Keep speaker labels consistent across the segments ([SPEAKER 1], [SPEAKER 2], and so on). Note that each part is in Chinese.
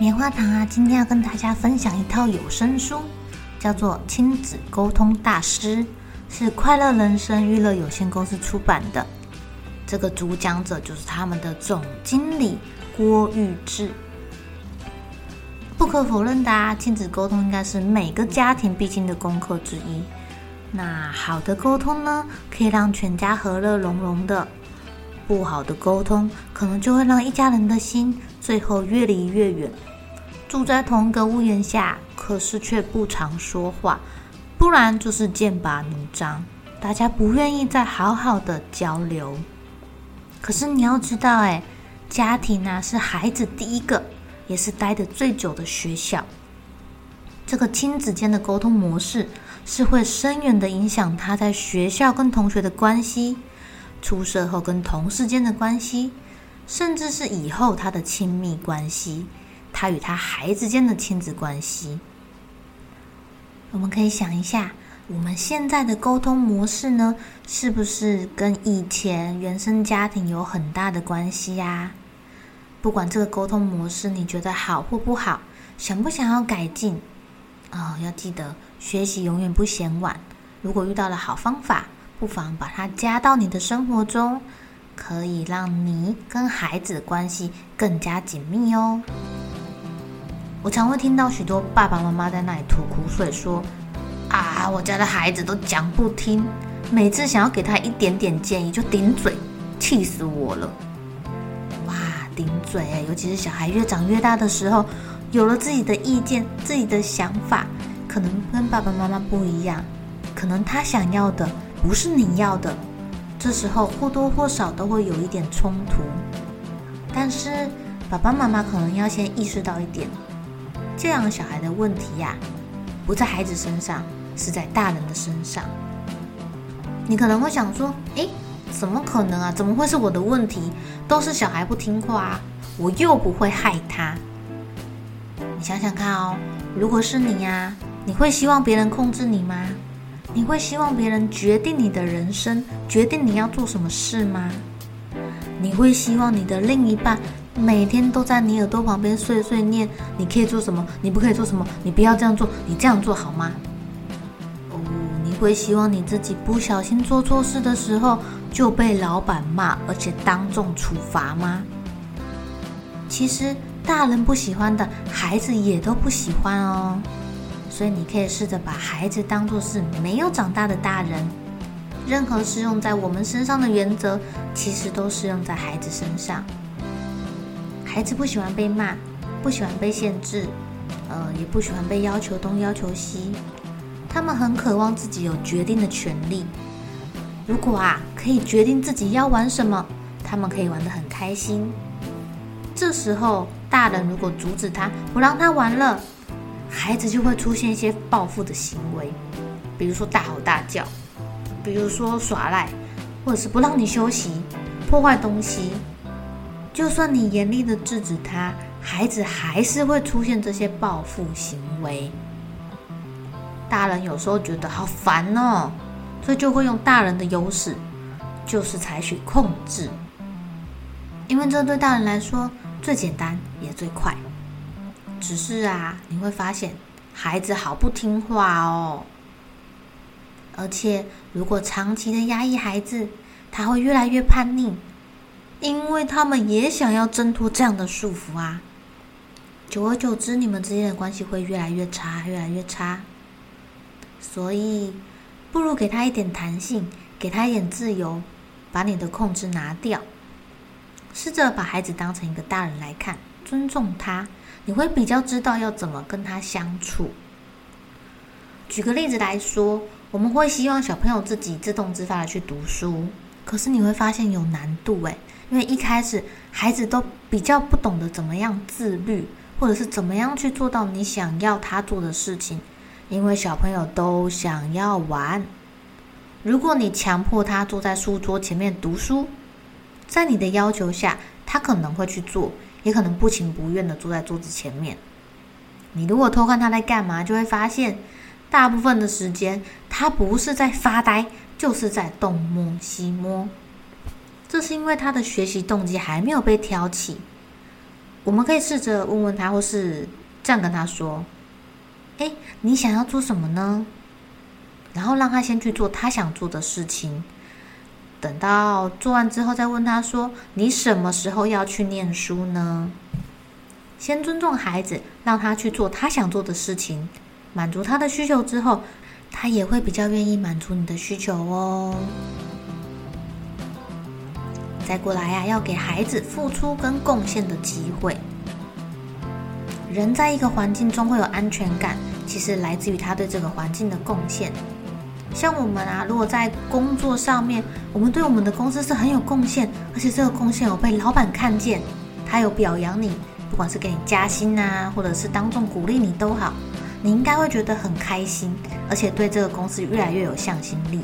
[SPEAKER 1] 棉花糖啊，今天要跟大家分享一套有声书，叫做《亲子沟通大师》，是快乐人生娱乐有限公司出版的。这个主讲者就是他们的总经理郭玉志。不可否认的啊，亲子沟通应该是每个家庭必经的功课之一。那好的沟通呢，可以让全家和乐融融的；不好的沟通，可能就会让一家人的心最后越离越远。住在同一个屋檐下，可是却不常说话，不然就是剑拔弩张，大家不愿意再好好的交流。可是你要知道，哎，家庭呢是孩子第一个，也是待的最久的学校。这个亲子间的沟通模式，是会深远的影响他在学校跟同学的关系，出社后跟同事间的关系，甚至是以后他的亲密关系。他与他孩子间的亲子关系，我们可以想一下，我们现在的沟通模式呢，是不是跟以前原生家庭有很大的关系呀？不管这个沟通模式你觉得好或不好，想不想要改进？哦，要记得学习永远不嫌晚。如果遇到了好方法，不妨把它加到你的生活中，可以让你跟孩子的关系更加紧密哦。我常会听到许多爸爸妈妈在那里吐苦水，说：“啊，我家的孩子都讲不听，每次想要给他一点点建议就顶嘴，气死我了！”哇，顶嘴，尤其是小孩越长越大的时候，有了自己的意见、自己的想法，可能跟爸爸妈妈不一样，可能他想要的不是你要的，这时候或多或少都会有一点冲突。但是爸爸妈妈可能要先意识到一点。这样小孩的问题呀，不在孩子身上，是在大人的身上。你可能会想说：“诶，怎么可能啊？怎么会是我的问题？都是小孩不听话，我又不会害他。”你想想看哦，如果是你呀，你会希望别人控制你吗？你会希望别人决定你的人生，决定你要做什么事吗？你会希望你的另一半？每天都在你耳朵旁边碎碎念，你可以做什么？你不可以做什么？你不要这样做，你这样做好吗？哦，你会希望你自己不小心做错事的时候就被老板骂，而且当众处罚吗？其实大人不喜欢的，孩子也都不喜欢哦。所以你可以试着把孩子当作是没有长大的大人。任何适用在我们身上的原则，其实都适用在孩子身上。孩子不喜欢被骂，不喜欢被限制，呃，也不喜欢被要求东要求西。他们很渴望自己有决定的权利。如果啊，可以决定自己要玩什么，他们可以玩得很开心。这时候，大人如果阻止他，不让他玩了，孩子就会出现一些报复的行为，比如说大吼大叫，比如说耍赖，或者是不让你休息，破坏东西。就算你严厉的制止他，孩子还是会出现这些报复行为。大人有时候觉得好烦哦，所以就会用大人的优势，就是采取控制，因为这对大人来说最简单也最快。只是啊，你会发现孩子好不听话哦，而且如果长期的压抑孩子，他会越来越叛逆。因为他们也想要挣脱这样的束缚啊，久而久之，你们之间的关系会越来越差，越来越差。所以，不如给他一点弹性，给他一点自由，把你的控制拿掉，试着把孩子当成一个大人来看，尊重他，你会比较知道要怎么跟他相处。举个例子来说，我们会希望小朋友自己自动自发的去读书，可是你会发现有难度诶。因为一开始孩子都比较不懂得怎么样自律，或者是怎么样去做到你想要他做的事情，因为小朋友都想要玩。如果你强迫他坐在书桌前面读书，在你的要求下，他可能会去做，也可能不情不愿的坐在桌子前面。你如果偷看他在干嘛，就会发现，大部分的时间他不是在发呆，就是在东摸西摸。这是因为他的学习动机还没有被挑起。我们可以试着问问他，或是这样跟他说：“哎，你想要做什么呢？”然后让他先去做他想做的事情。等到做完之后，再问他说：“你什么时候要去念书呢？”先尊重孩子，让他去做他想做的事情，满足他的需求之后，他也会比较愿意满足你的需求哦。再过来呀，要给孩子付出跟贡献的机会。人在一个环境中会有安全感，其实来自于他对这个环境的贡献。像我们啊，如果在工作上面，我们对我们的公司是很有贡献，而且这个贡献有被老板看见，他有表扬你。不管是给你加薪啊，或者是当众鼓励你都好，你应该会觉得很开心，而且对这个公司越来越有向心力。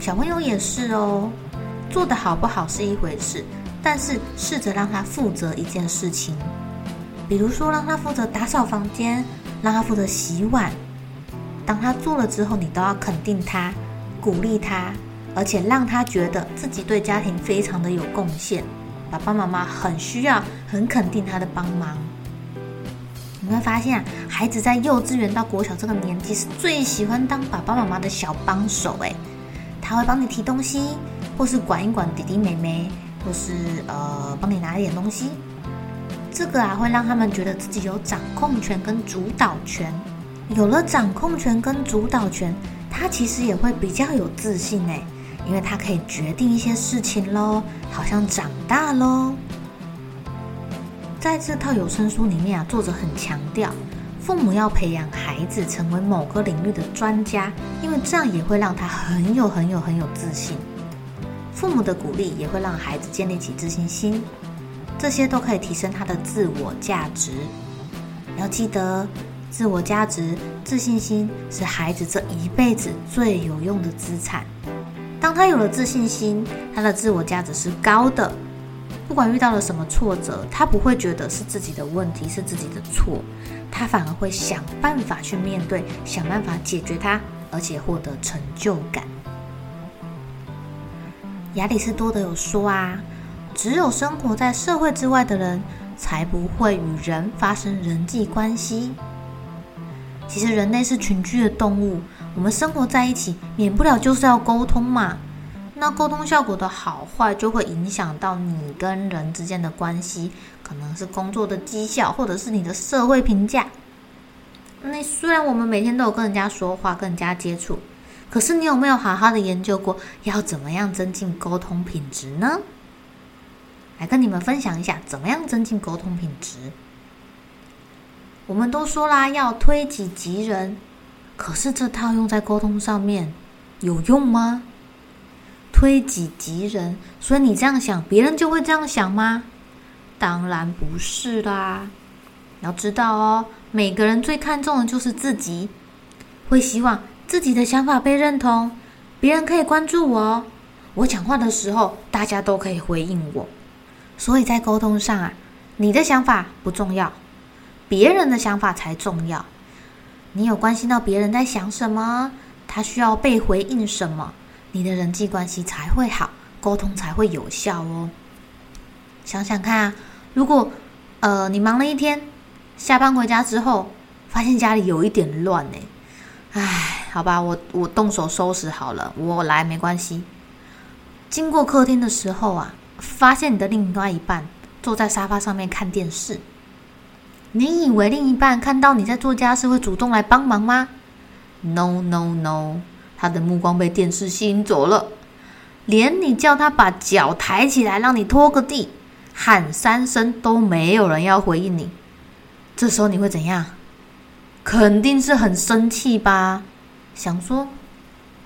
[SPEAKER 1] 小朋友也是哦，做的好不好是一回事，但是试着让他负责一件事情，比如说让他负责打扫房间，让他负责洗碗。当他做了之后，你都要肯定他，鼓励他，而且让他觉得自己对家庭非常的有贡献。爸爸妈妈很需要、很肯定他的帮忙。你会发现，孩子在幼稚园到国小这个年纪是最喜欢当爸爸妈妈的小帮手。诶，他会帮你提东西，或是管一管弟弟妹妹，或是呃帮你拿一点东西。这个啊，会让他们觉得自己有掌控权跟主导权。有了掌控权跟主导权，他其实也会比较有自信诶。因为他可以决定一些事情喽，好像长大喽。在这套有声书里面啊，作者很强调，父母要培养孩子成为某个领域的专家，因为这样也会让他很有很有很有自信。父母的鼓励也会让孩子建立起自信心，这些都可以提升他的自我价值。要记得，自我价值、自信心是孩子这一辈子最有用的资产。当他有了自信心，他的自我价值是高的。不管遇到了什么挫折，他不会觉得是自己的问题，是自己的错，他反而会想办法去面对，想办法解决它，而且获得成就感。亚里士多德有说啊，只有生活在社会之外的人，才不会与人发生人际关系。其实人类是群居的动物。我们生活在一起，免不了就是要沟通嘛。那沟通效果的好坏，就会影响到你跟人之间的关系，可能是工作的绩效，或者是你的社会评价。那虽然我们每天都有跟人家说话、跟人家接触，可是你有没有好好的研究过，要怎么样增进沟通品质呢？来跟你们分享一下，怎么样增进沟通品质。我们都说啦，要推己及人。可是这套用在沟通上面有用吗？推己及人，所以你这样想，别人就会这样想吗？当然不是啦！要知道哦，每个人最看重的就是自己，会希望自己的想法被认同，别人可以关注我，我讲话的时候大家都可以回应我。所以在沟通上啊，你的想法不重要，别人的想法才重要。你有关心到别人在想什么，他需要被回应什么，你的人际关系才会好，沟通才会有效哦。想想看啊，如果呃你忙了一天，下班回家之后，发现家里有一点乱呢，唉，好吧，我我动手收拾好了，我来没关系。经过客厅的时候啊，发现你的另外一半坐在沙发上面看电视。你以为另一半看到你在做家事会主动来帮忙吗？No No No，他的目光被电视吸引走了，连你叫他把脚抬起来让你拖个地，喊三声都没有人要回应你。这时候你会怎样？肯定是很生气吧？想说，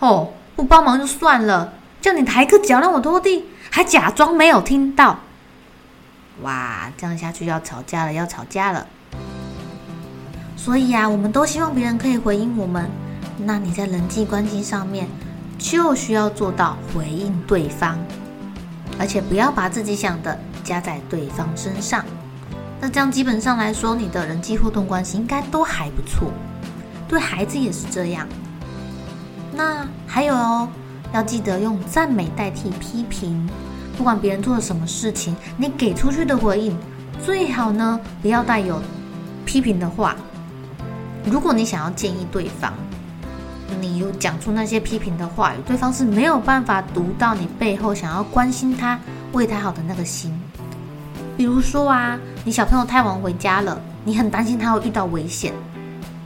[SPEAKER 1] 哦，不帮忙就算了，叫你抬个脚让我拖地，还假装没有听到。哇，这样下去要吵架了，要吵架了。所以啊，我们都希望别人可以回应我们。那你在人际关系上面就需要做到回应对方，而且不要把自己想的加在对方身上。那这样基本上来说，你的人际互动关系应该都还不错。对孩子也是这样。那还有哦，要记得用赞美代替批评。不管别人做了什么事情，你给出去的回应最好呢不要带有批评的话。如果你想要建议对方，你有讲出那些批评的话语，对方是没有办法读到你背后想要关心他、为他好的那个心。比如说啊，你小朋友太晚回家了，你很担心他会遇到危险，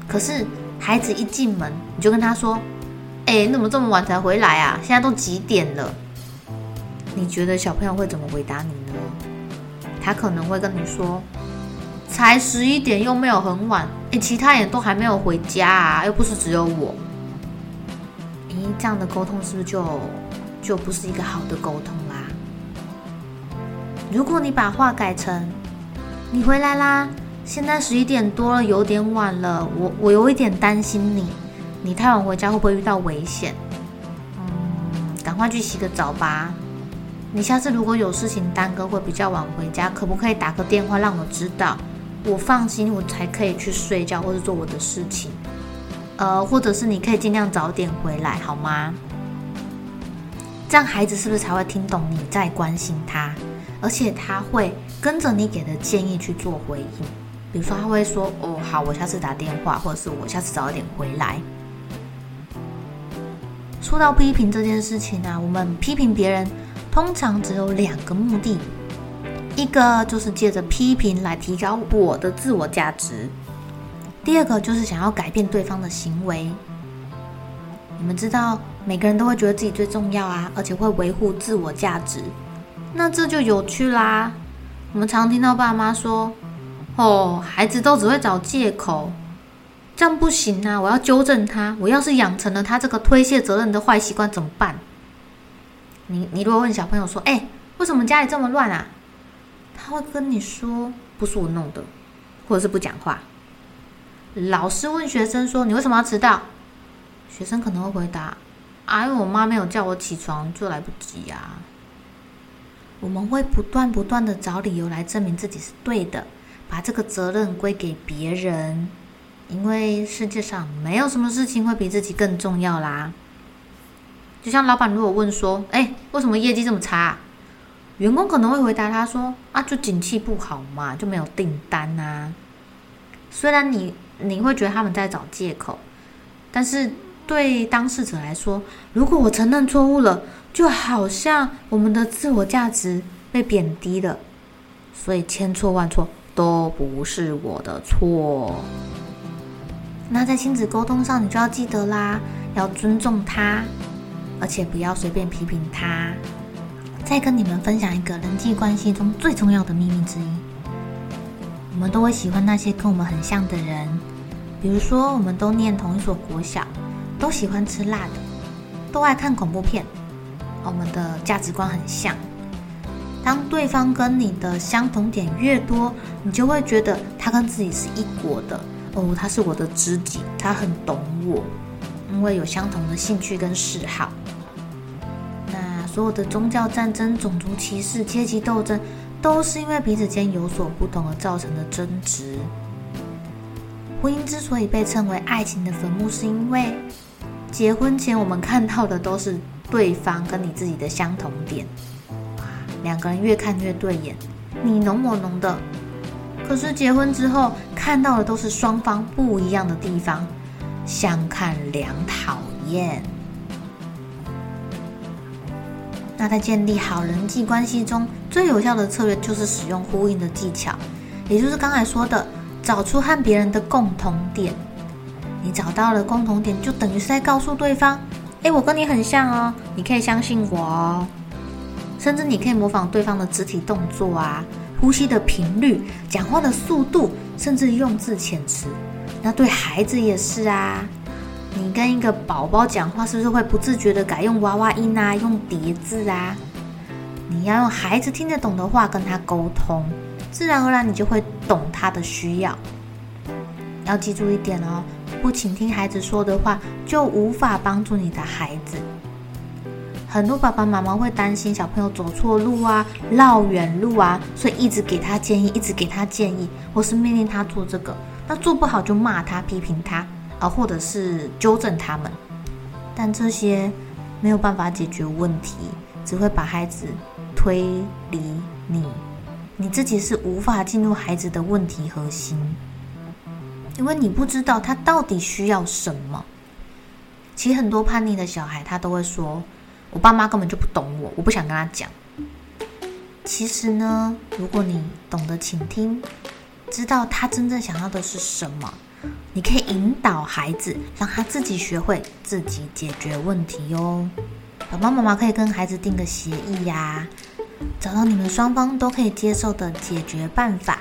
[SPEAKER 1] 可是孩子一进门，你就跟他说：“哎，你怎么这么晚才回来啊？现在都几点了？”你觉得小朋友会怎么回答你呢？他可能会跟你说：“才十一点，又没有很晚，诶，其他人都还没有回家啊，又不是只有我。”咦，这样的沟通是不是就就不是一个好的沟通啦？如果你把话改成：“你回来啦，现在十一点多了，有点晚了，我我有一点担心你，你太晚回家会不会遇到危险？嗯，赶快去洗个澡吧。”你下次如果有事情耽搁，会比较晚回家，可不可以打个电话让我知道？我放心，我才可以去睡觉或者做我的事情。呃，或者是你可以尽量早点回来，好吗？这样孩子是不是才会听懂你在关心他，而且他会跟着你给的建议去做回应？比如说，他会说：“哦，好，我下次打电话，或者是我下次早一点回来。”说到批评这件事情啊，我们批评别人。通常只有两个目的，一个就是借着批评来提高我的自我价值，第二个就是想要改变对方的行为。你们知道，每个人都会觉得自己最重要啊，而且会维护自我价值，那这就有趣啦。我们常听到爸妈说：“哦，孩子都只会找借口，这样不行啊！我要纠正他。我要是养成了他这个推卸责任的坏习惯，怎么办？”你你如果问小朋友说：“哎，为什么家里这么乱啊？”他会跟你说：“不是我弄的，或者是不讲话。”老师问学生说：“你为什么要迟到？”学生可能会回答：“啊，因为我妈没有叫我起床，就来不及呀。”我们会不断不断的找理由来证明自己是对的，把这个责任归给别人，因为世界上没有什么事情会比自己更重要啦。就像老板如果问说：“哎，为什么业绩这么差？”员工可能会回答他说：“啊，就景气不好嘛，就没有订单啊。”虽然你你会觉得他们在找借口，但是对当事者来说，如果我承认错误了，就好像我们的自我价值被贬低了。所以千错万错都不是我的错。那在亲子沟通上，你就要记得啦，要尊重他。而且不要随便批评他。再跟你们分享一个人际关系中最重要的秘密之一：我们都会喜欢那些跟我们很像的人。比如说，我们都念同一所国小，都喜欢吃辣的，都爱看恐怖片，我们的价值观很像。当对方跟你的相同点越多，你就会觉得他跟自己是一国的哦，他是我的知己，他很懂我，因为有相同的兴趣跟嗜好。所有的宗教战争、种族歧视、阶级斗争，都是因为彼此间有所不同而造成的争执。婚姻之所以被称为爱情的坟墓，是因为结婚前我们看到的都是对方跟你自己的相同点，两个人越看越对眼，你浓我浓的。可是结婚之后看到的都是双方不一样的地方，相看两讨厌。那在建立好人际关系中，最有效的策略就是使用呼应的技巧，也就是刚才说的，找出和别人的共同点。你找到了共同点，就等于是在告诉对方：“诶，我跟你很像哦，你可以相信我哦。”甚至你可以模仿对方的肢体动作啊、呼吸的频率、讲话的速度，甚至用字遣词。那对孩子也是啊。你跟一个宝宝讲话，是不是会不自觉的改用娃娃音啊，用叠字啊？你要用孩子听得懂的话跟他沟通，自然而然你就会懂他的需要。要记住一点哦，不倾听孩子说的话，就无法帮助你的孩子。很多爸爸妈妈会担心小朋友走错路啊、绕远路啊，所以一直给他建议，一直给他建议，或是命令他做这个。那做不好就骂他、批评他啊，或者是纠正他们。但这些没有办法解决问题，只会把孩子推离你。你自己是无法进入孩子的问题核心，因为你不知道他到底需要什么。其实很多叛逆的小孩，他都会说。我爸妈根本就不懂我，我不想跟他讲。其实呢，如果你懂得倾听，知道他真正想要的是什么，你可以引导孩子，让他自己学会自己解决问题哟。爸爸妈妈可以跟孩子定个协议呀，找到你们双方都可以接受的解决办法。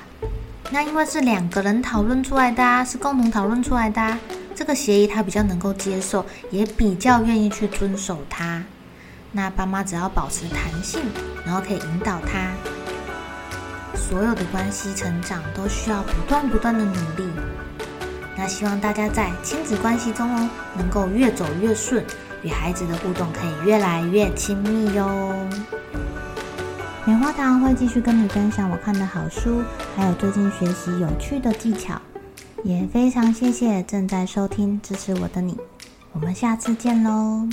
[SPEAKER 1] 那因为是两个人讨论出来的，啊是共同讨论出来的，啊这个协议他比较能够接受，也比较愿意去遵守它。那爸妈只要保持弹性，然后可以引导他。所有的关系成长都需要不断不断的努力。那希望大家在亲子关系中哦，能够越走越顺，与孩子的互动可以越来越亲密哟。棉花糖会继续跟你分享我看的好书，还有最近学习有趣的技巧。也非常谢谢正在收听支持我的你，我们下次见喽。